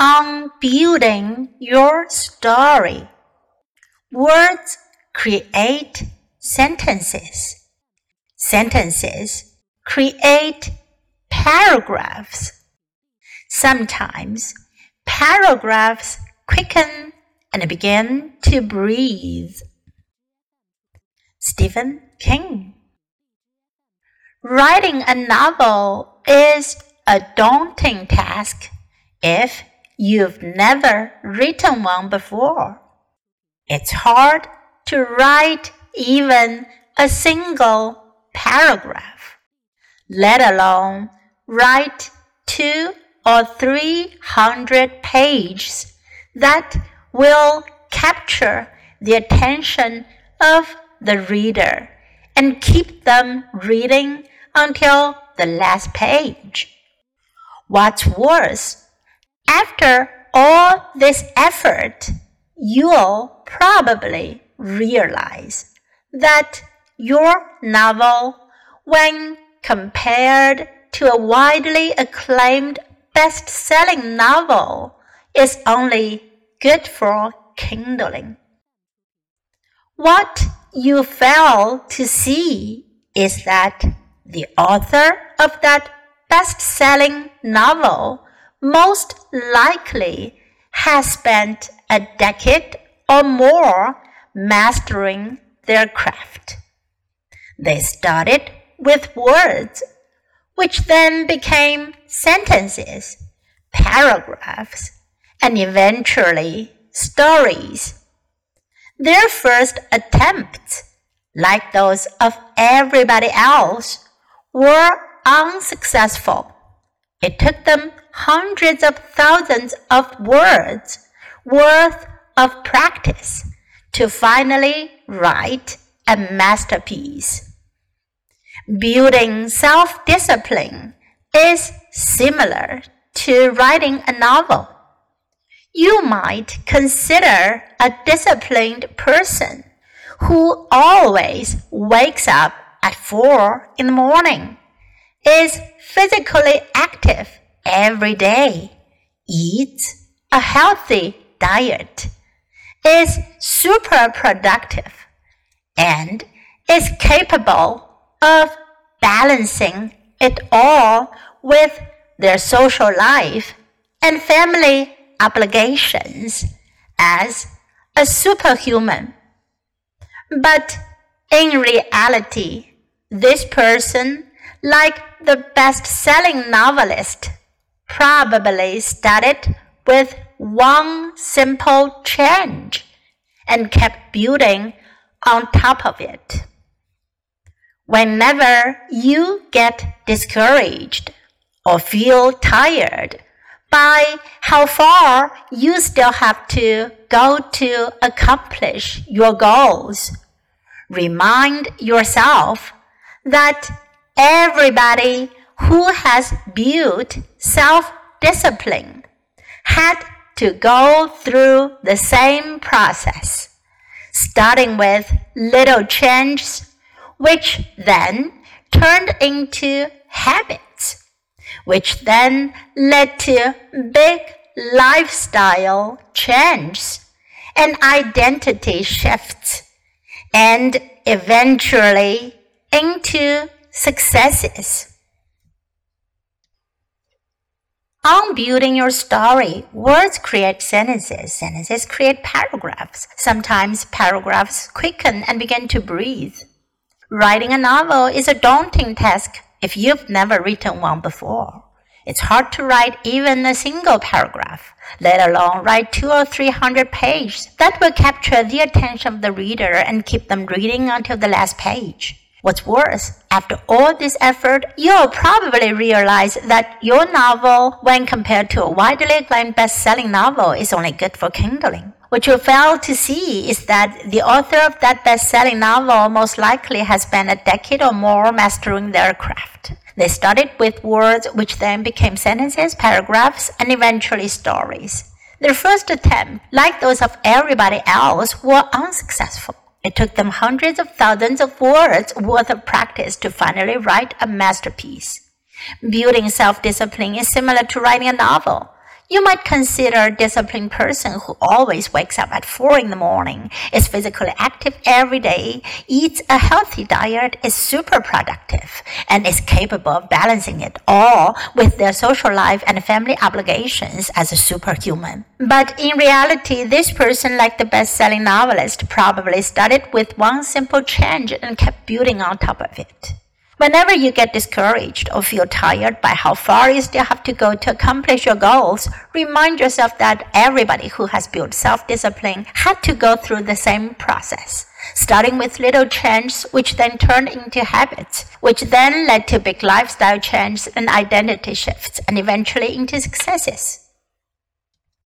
on building your story. Words create sentences. Sentences create paragraphs. Sometimes paragraphs quicken and begin to breathe. Stephen King Writing a novel is a daunting task if you've never written one before. It's hard to write even a single paragraph, let alone write two or three hundred pages that will capture the attention of the reader and keep them reading until the last page. What's worse, after all this effort, you'll probably realize that your novel, when compared to a widely acclaimed best selling novel, is only good for kindling. What you fail to see is that the author of that best selling novel most likely has spent a decade or more mastering their craft. They started with words, which then became sentences, paragraphs, and eventually stories. Their first attempts, like those of everybody else, were unsuccessful. It took them hundreds of thousands of words worth of practice to finally write a masterpiece. Building self discipline is similar to writing a novel. You might consider a disciplined person who always wakes up at four in the morning, is physically active every day, eats a healthy diet, is super productive, and is capable of balancing it all with their social life and family obligations as a superhuman. But in reality, this person, like the best selling novelist, probably started with one simple change and kept building on top of it. Whenever you get discouraged or feel tired by how far you still have to go to accomplish your goals, remind yourself that everybody who has built self discipline had to go through the same process, starting with little changes, which then turned into habits, which then led to big lifestyle changes and identity shifts, and eventually into successes. On building your story, words create sentences, sentences create paragraphs. Sometimes paragraphs quicken and begin to breathe. Writing a novel is a daunting task if you've never written one before. It's hard to write even a single paragraph, let alone write two or three hundred pages that will capture the attention of the reader and keep them reading until the last page. What's worse, after all this effort, you'll probably realize that your novel, when compared to a widely acclaimed best-selling novel, is only good for kindling. What you fail to see is that the author of that best-selling novel most likely has spent a decade or more mastering their craft. They started with words which then became sentences, paragraphs, and eventually stories. Their first attempt, like those of everybody else, were unsuccessful. It took them hundreds of thousands of words worth of practice to finally write a masterpiece. Building self discipline is similar to writing a novel. You might consider a disciplined person who always wakes up at 4 in the morning, is physically active every day, eats a healthy diet, is super productive, and is capable of balancing it all with their social life and family obligations as a superhuman. But in reality, this person, like the best selling novelist, probably started with one simple change and kept building on top of it. Whenever you get discouraged or feel tired by how far you still have to go to accomplish your goals, remind yourself that everybody who has built self discipline had to go through the same process, starting with little changes, which then turned into habits, which then led to big lifestyle changes and identity shifts, and eventually into successes.